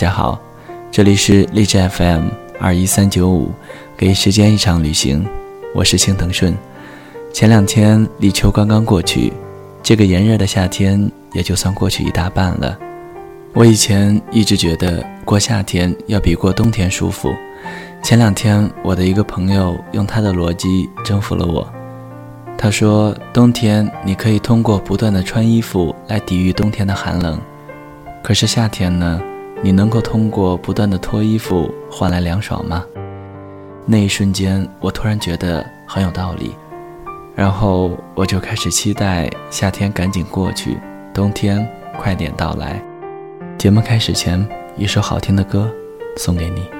大家好，这里是荔枝 FM 二一三九五，给时间一场旅行，我是青藤顺。前两天立秋刚刚过去，这个炎热的夏天也就算过去一大半了。我以前一直觉得过夏天要比过冬天舒服。前两天我的一个朋友用他的逻辑征服了我。他说，冬天你可以通过不断的穿衣服来抵御冬天的寒冷，可是夏天呢？你能够通过不断的脱衣服换来凉爽吗？那一瞬间，我突然觉得很有道理，然后我就开始期待夏天赶紧过去，冬天快点到来。节目开始前，一首好听的歌送给你。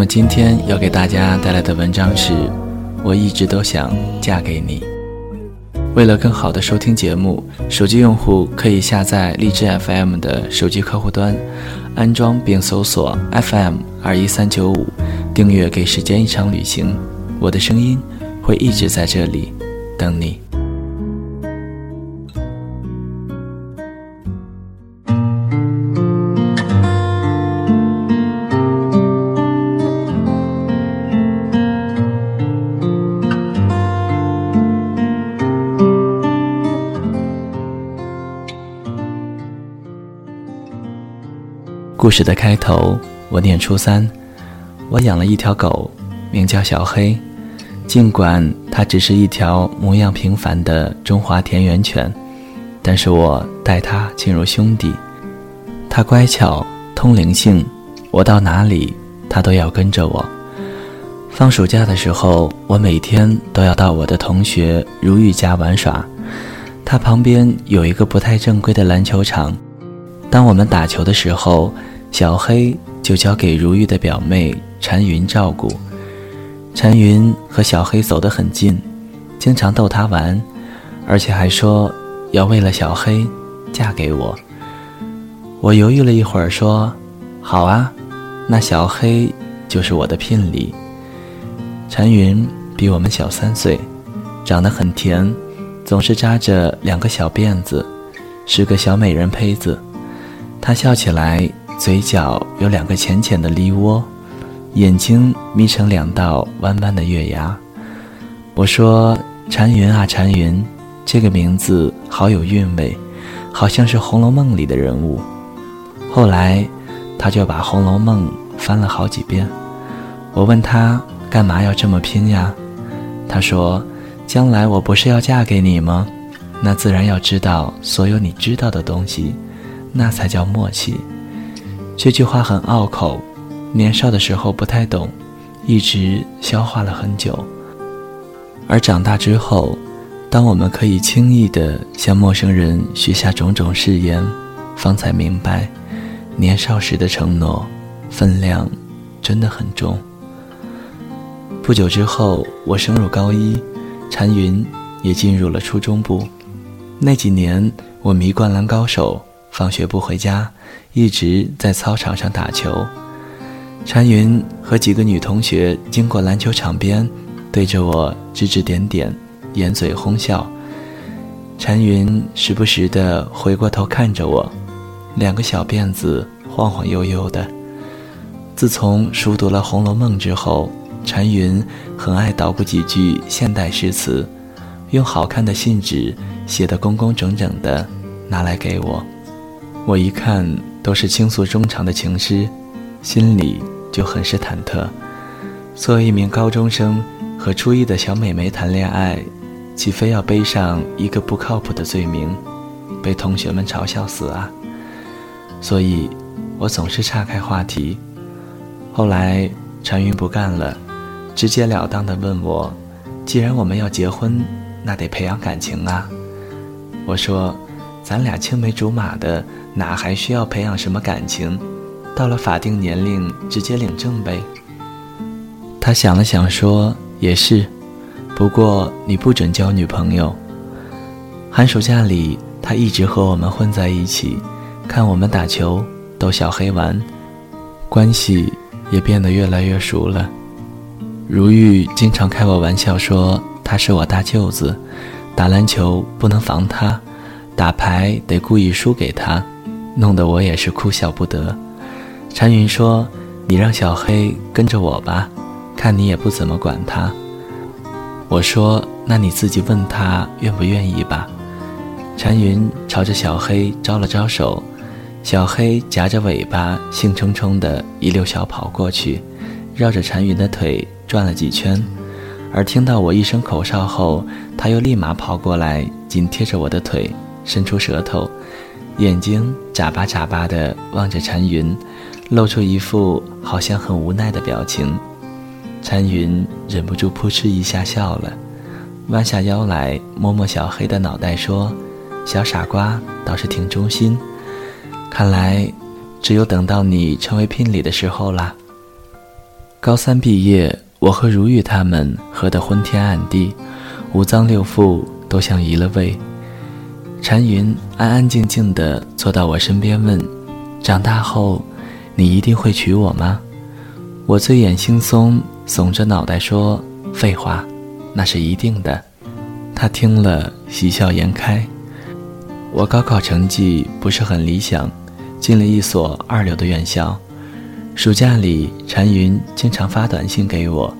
么今天要给大家带来的文章是：我一直都想嫁给你。为了更好的收听节目，手机用户可以下载荔枝 FM 的手机客户端，安装并搜索 FM 二一三九五，订阅《给时间一场旅行》，我的声音会一直在这里等你。故事的开头，我念初三，我养了一条狗，名叫小黑。尽管它只是一条模样平凡的中华田园犬，但是我待它亲如兄弟。它乖巧，通灵性，我到哪里，它都要跟着我。放暑假的时候，我每天都要到我的同学如玉家玩耍。他旁边有一个不太正规的篮球场，当我们打球的时候。小黑就交给如玉的表妹禅云照顾。禅云和小黑走得很近，经常逗她玩，而且还说要为了小黑嫁给我。我犹豫了一会儿，说：“好啊，那小黑就是我的聘礼。”禅云比我们小三岁，长得很甜，总是扎着两个小辫子，是个小美人胚子。她笑起来。嘴角有两个浅浅的梨窝，眼睛眯成两道弯弯的月牙。我说：“禅云啊，禅云，这个名字好有韵味，好像是《红楼梦》里的人物。”后来，他就把《红楼梦》翻了好几遍。我问他干嘛要这么拼呀？他说：“将来我不是要嫁给你吗？那自然要知道所有你知道的东西，那才叫默契。”这句话很拗口，年少的时候不太懂，一直消化了很久。而长大之后，当我们可以轻易地向陌生人许下种种誓言，方才明白，年少时的承诺分量真的很重。不久之后，我升入高一，禅云也进入了初中部。那几年，我迷《灌篮高手》。放学不回家，一直在操场上打球。禅云和几个女同学经过篮球场边，对着我指指点点，掩嘴哄笑。禅云时不时地回过头看着我，两个小辫子晃晃悠悠的。自从熟读了《红楼梦》之后，禅云很爱捣鼓几句现代诗词，用好看的信纸写得工工整整的，拿来给我。我一看都是倾诉衷肠的情诗，心里就很是忐忑。作为一名高中生，和初一的小美眉谈恋爱，岂非要背上一个不靠谱的罪名，被同学们嘲笑死啊？所以，我总是岔开话题。后来，禅云不干了，直截了当地问我：“既然我们要结婚，那得培养感情啊。”我说：“咱俩青梅竹马的。”哪还需要培养什么感情？到了法定年龄，直接领证呗。他想了想说：“也是，不过你不准交女朋友。”寒暑假里，他一直和我们混在一起，看我们打球，逗小黑玩，关系也变得越来越熟了。如玉经常开我玩笑说：“他是我大舅子，打篮球不能防他，打牌得故意输给他。”弄得我也是哭笑不得。禅云说：“你让小黑跟着我吧，看你也不怎么管他。”我说：“那你自己问他愿不愿意吧。”禅云朝着小黑招了招手，小黑夹着尾巴，兴冲冲地一溜小跑过去，绕着禅云的腿转了几圈。而听到我一声口哨后，他又立马跑过来，紧贴着我的腿，伸出舌头。眼睛眨巴眨巴地望着禅云，露出一副好像很无奈的表情。禅云忍不住扑哧一下笑了，弯下腰来摸摸小黑的脑袋，说：“小傻瓜倒是挺忠心，看来只有等到你成为聘礼的时候啦。”高三毕业，我和如玉他们喝得昏天暗地，五脏六腑都像移了位。禅云安安静静地坐到我身边，问：“长大后，你一定会娶我吗？”我醉眼惺忪，耸着脑袋说：“废话，那是一定的。”他听了，喜笑颜开。我高考成绩不是很理想，进了一所二流的院校。暑假里，禅云经常发短信给我，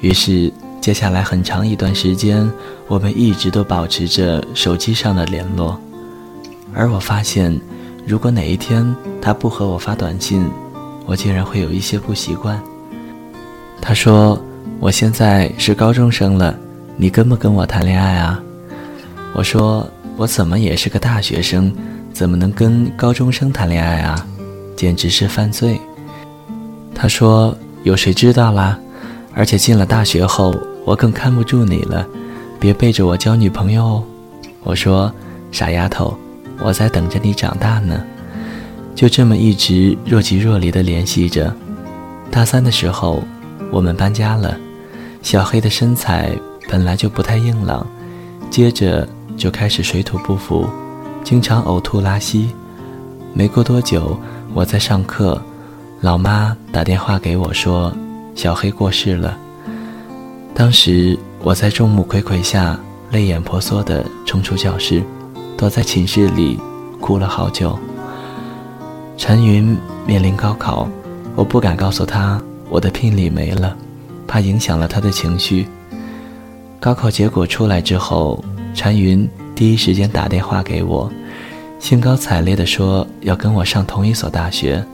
于是接下来很长一段时间，我们一直都保持着手机上的联络。而我发现，如果哪一天他不和我发短信，我竟然会有一些不习惯。他说：“我现在是高中生了，你跟不跟我谈恋爱啊？”我说：“我怎么也是个大学生，怎么能跟高中生谈恋爱啊？简直是犯罪。”他说：“有谁知道啦？而且进了大学后，我更看不住你了，别背着我交女朋友哦。”我说：“傻丫头，我在等着你长大呢。”就这么一直若即若离地联系着。大三的时候，我们搬家了。小黑的身材本来就不太硬朗，接着就开始水土不服，经常呕吐拉稀。没过多久，我在上课，老妈打电话给我说，小黑过世了。当时我在众目睽睽下泪眼婆娑地冲出教室，躲在寝室里哭了好久。陈云面临高考，我不敢告诉他我的聘礼没了，怕影响了他的情绪。高考结果出来之后，陈云第一时间打电话给我，兴高采烈地说要跟我上同一所大学。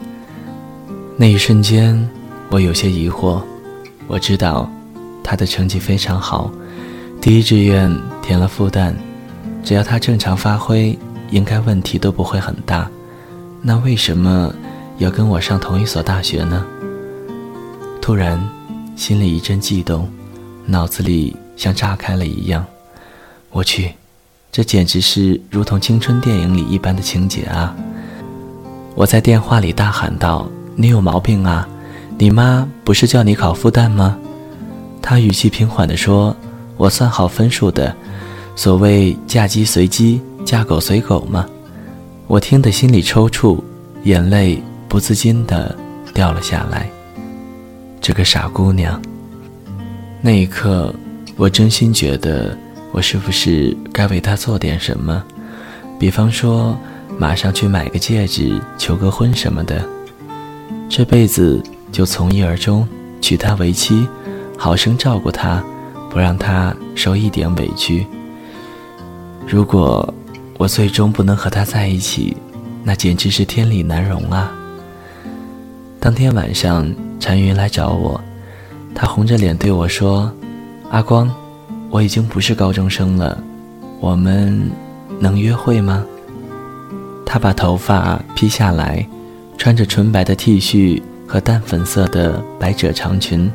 那一瞬间，我有些疑惑。我知道他的成绩非常好，第一志愿填了复旦，只要他正常发挥，应该问题都不会很大。那为什么要跟我上同一所大学呢？突然，心里一阵悸动，脑子里像炸开了一样。我去，这简直是如同青春电影里一般的情节啊！我在电话里大喊道：“你有毛病啊！你妈不是叫你考复旦吗？”他语气平缓地说：“我算好分数的，所谓嫁鸡随鸡，嫁狗随狗嘛。”我听得心里抽搐，眼泪不自禁地掉了下来。这个傻姑娘。那一刻，我真心觉得，我是不是该为她做点什么？比方说，马上去买个戒指，求个婚什么的。这辈子就从一而终，娶她为妻，好生照顾她，不让她受一点委屈。如果。我最终不能和他在一起，那简直是天理难容啊！当天晚上，禅云来找我，他红着脸对我说：“阿光，我已经不是高中生了，我们能约会吗？”他把头发披下来，穿着纯白的 T 恤和淡粉色的百褶长裙，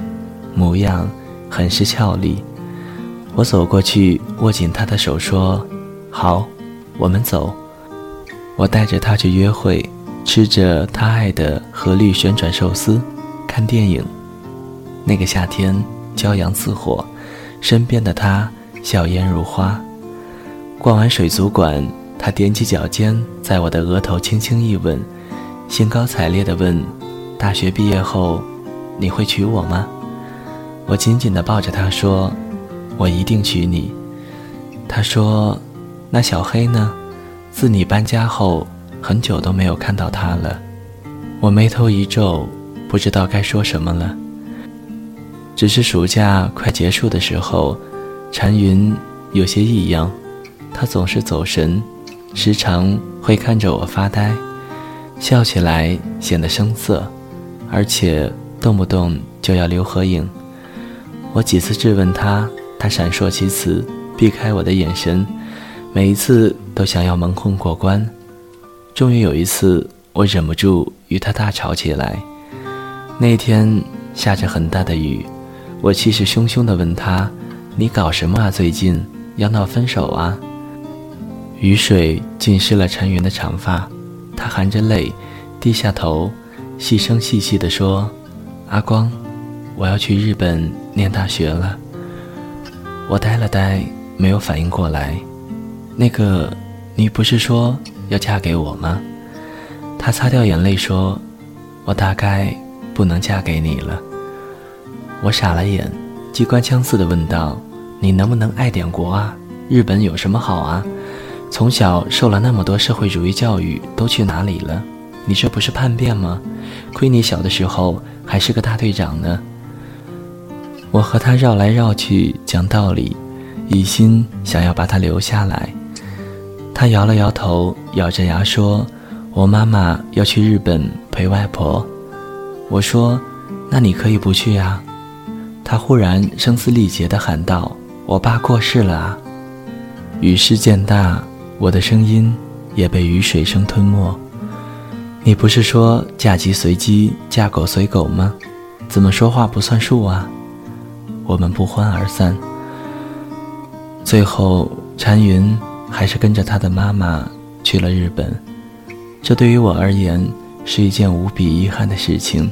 模样很是俏丽。我走过去，握紧她的手说：“好。”我们走，我带着她去约会，吃着她爱的和绿旋转寿司，看电影。那个夏天，骄阳似火，身边的她笑颜如花。逛完水族馆，她踮起脚尖，在我的额头轻轻一吻，兴高采烈地问：“大学毕业后，你会娶我吗？”我紧紧地抱着他说：“我一定娶你。”他说。那小黑呢？自你搬家后，很久都没有看到他了。我眉头一皱，不知道该说什么了。只是暑假快结束的时候，禅云有些异样，他总是走神，时常会看着我发呆，笑起来显得生涩，而且动不动就要留合影。我几次质问他，他闪烁其词，避开我的眼神。每一次都想要蒙混过关，终于有一次，我忍不住与他大吵起来。那天下着很大的雨，我气势汹汹地问他：“你搞什么啊？最近要闹分手啊？”雨水浸湿了陈云的长发，他含着泪，低下头，细声细细地说：“阿光，我要去日本念大学了。我呆了呆，没有反应过来。那个，你不是说要嫁给我吗？他擦掉眼泪说：“我大概不能嫁给你了。”我傻了眼，机关枪似的问道：“你能不能爱点国啊？日本有什么好啊？从小受了那么多社会主义教育，都去哪里了？你这不是叛变吗？亏你小的时候还是个大队长呢。”我和他绕来绕去讲道理，一心想要把他留下来。他摇了摇头，咬着牙说：“我妈妈要去日本陪外婆。”我说：“那你可以不去啊。”他忽然声嘶力竭地喊道：“我爸过世了啊！”雨势渐大，我的声音也被雨水声吞没。你不是说嫁鸡随鸡，嫁狗随狗吗？怎么说话不算数啊？我们不欢而散。最后，禅云还是跟着他的妈妈去了日本。这对于我而言是一件无比遗憾的事情，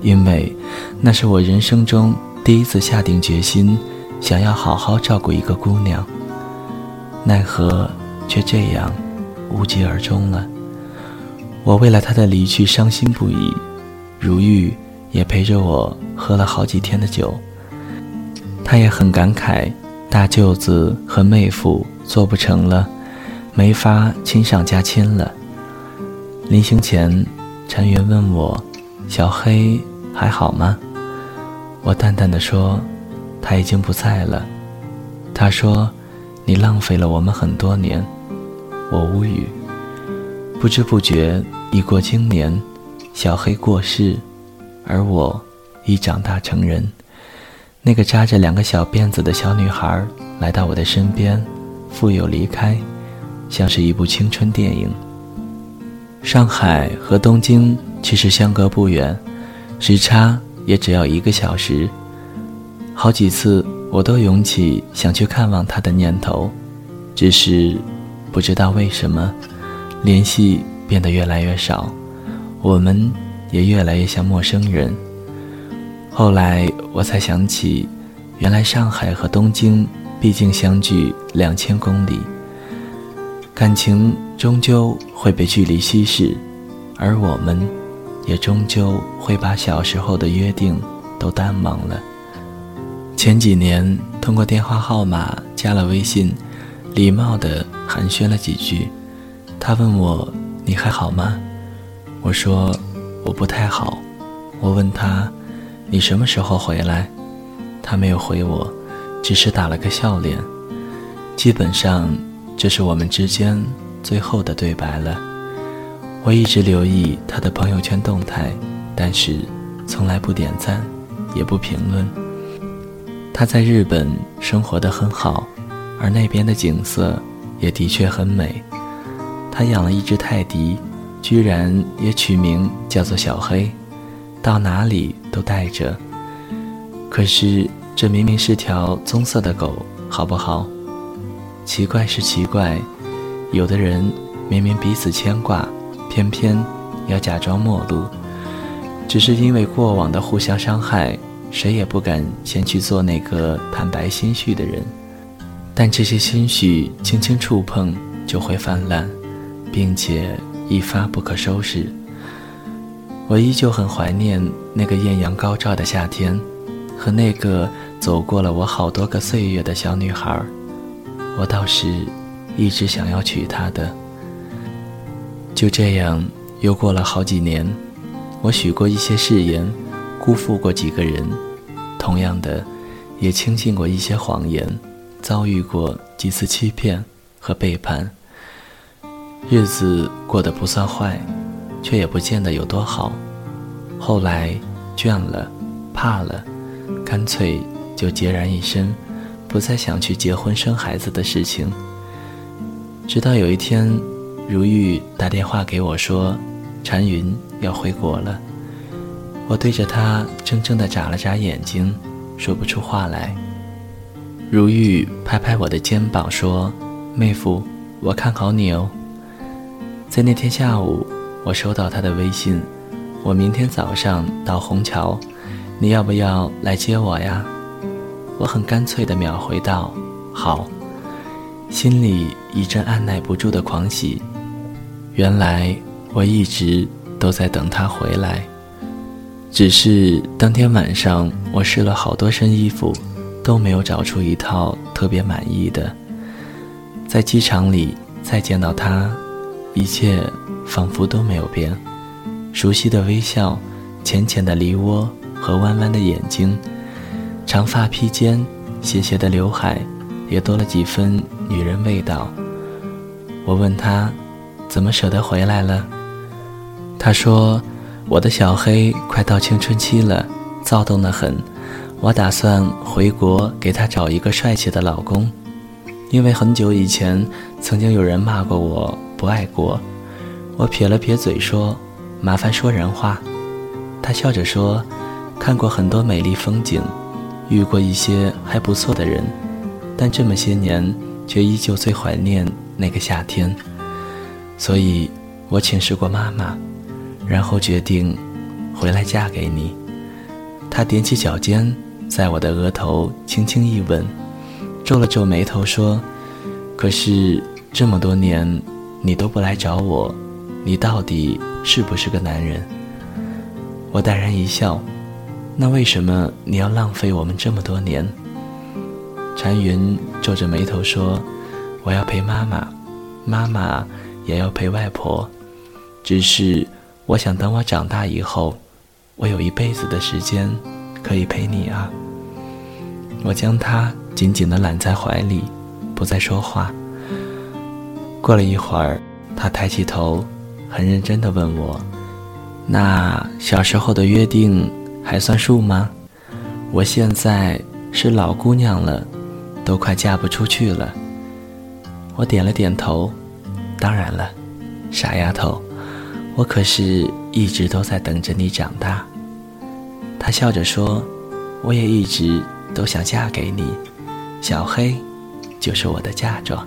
因为那是我人生中第一次下定决心想要好好照顾一个姑娘。奈何却这样无疾而终了。我为了她的离去伤心不已，如玉也陪着我喝了好几天的酒。他也很感慨，大舅子和妹夫做不成了，没法亲上加亲了。临行前，陈云问我：“小黑还好吗？”我淡淡的说：“他已经不在了。”他说：“你浪费了我们很多年。”我无语。不知不觉已过经年，小黑过世，而我已长大成人。那个扎着两个小辫子的小女孩来到我的身边，复又离开，像是一部青春电影。上海和东京其实相隔不远，时差也只要一个小时。好几次我都涌起想去看望她的念头，只是不知道为什么，联系变得越来越少，我们也越来越像陌生人。后来我才想起，原来上海和东京毕竟相距两千公里，感情终究会被距离稀释，而我们，也终究会把小时候的约定都淡忘了。前几年通过电话号码加了微信，礼貌地寒暄了几句，他问我你还好吗？我说我不太好。我问他。你什么时候回来？他没有回我，只是打了个笑脸。基本上，这是我们之间最后的对白了。我一直留意他的朋友圈动态，但是从来不点赞，也不评论。他在日本生活的很好，而那边的景色也的确很美。他养了一只泰迪，居然也取名叫做小黑。到哪里都带着，可是这明明是条棕色的狗，好不好？奇怪是奇怪，有的人明明彼此牵挂，偏偏要假装陌路，只是因为过往的互相伤害，谁也不敢先去做那个坦白心绪的人。但这些心绪轻轻触碰就会泛滥，并且一发不可收拾。我依旧很怀念那个艳阳高照的夏天，和那个走过了我好多个岁月的小女孩。我倒是一直想要娶她的。就这样，又过了好几年。我许过一些誓言，辜负过几个人，同样的，也轻信过一些谎言，遭遇过几次欺骗和背叛。日子过得不算坏。却也不见得有多好。后来倦了，怕了，干脆就孑然一身，不再想去结婚生孩子的事情。直到有一天，如玉打电话给我说，禅云要回国了。我对着他怔怔地眨了眨眼睛，说不出话来。如玉拍拍我的肩膀说：“妹夫，我看好你哦。”在那天下午。我收到他的微信，我明天早上到虹桥，你要不要来接我呀？”我很干脆地秒回道：“好。”心里一阵按耐不住的狂喜。原来我一直都在等他回来，只是当天晚上我试了好多身衣服，都没有找出一套特别满意的。在机场里再见到他，一切仿佛都没有变，熟悉的微笑，浅浅的梨涡和弯弯的眼睛，长发披肩，斜斜的刘海，也多了几分女人味道。我问他。怎么舍得回来了？他说：“我的小黑快到青春期了，躁动得很。我打算回国给他找一个帅气的老公，因为很久以前曾经有人骂过我不爱国。”我撇了撇嘴说：“麻烦说人话。”他笑着说：“看过很多美丽风景，遇过一些还不错的人，但这么些年却依旧最怀念那个夏天。”所以，我请示过妈妈，然后决定回来嫁给你。她踮起脚尖，在我的额头轻轻一吻，皱了皱眉头说：“可是这么多年，你都不来找我，你到底是不是个男人？”我淡然一笑：“那为什么你要浪费我们这么多年？”禅云皱着眉头说：“我要陪妈妈，妈妈。”也要陪外婆，只是我想等我长大以后，我有一辈子的时间可以陪你啊。我将她紧紧地揽在怀里，不再说话。过了一会儿，她抬起头，很认真地问我：“那小时候的约定还算数吗？我现在是老姑娘了，都快嫁不出去了。”我点了点头。当然了，傻丫头，我可是一直都在等着你长大。她笑着说：“我也一直都想嫁给你，小黑，就是我的嫁妆。”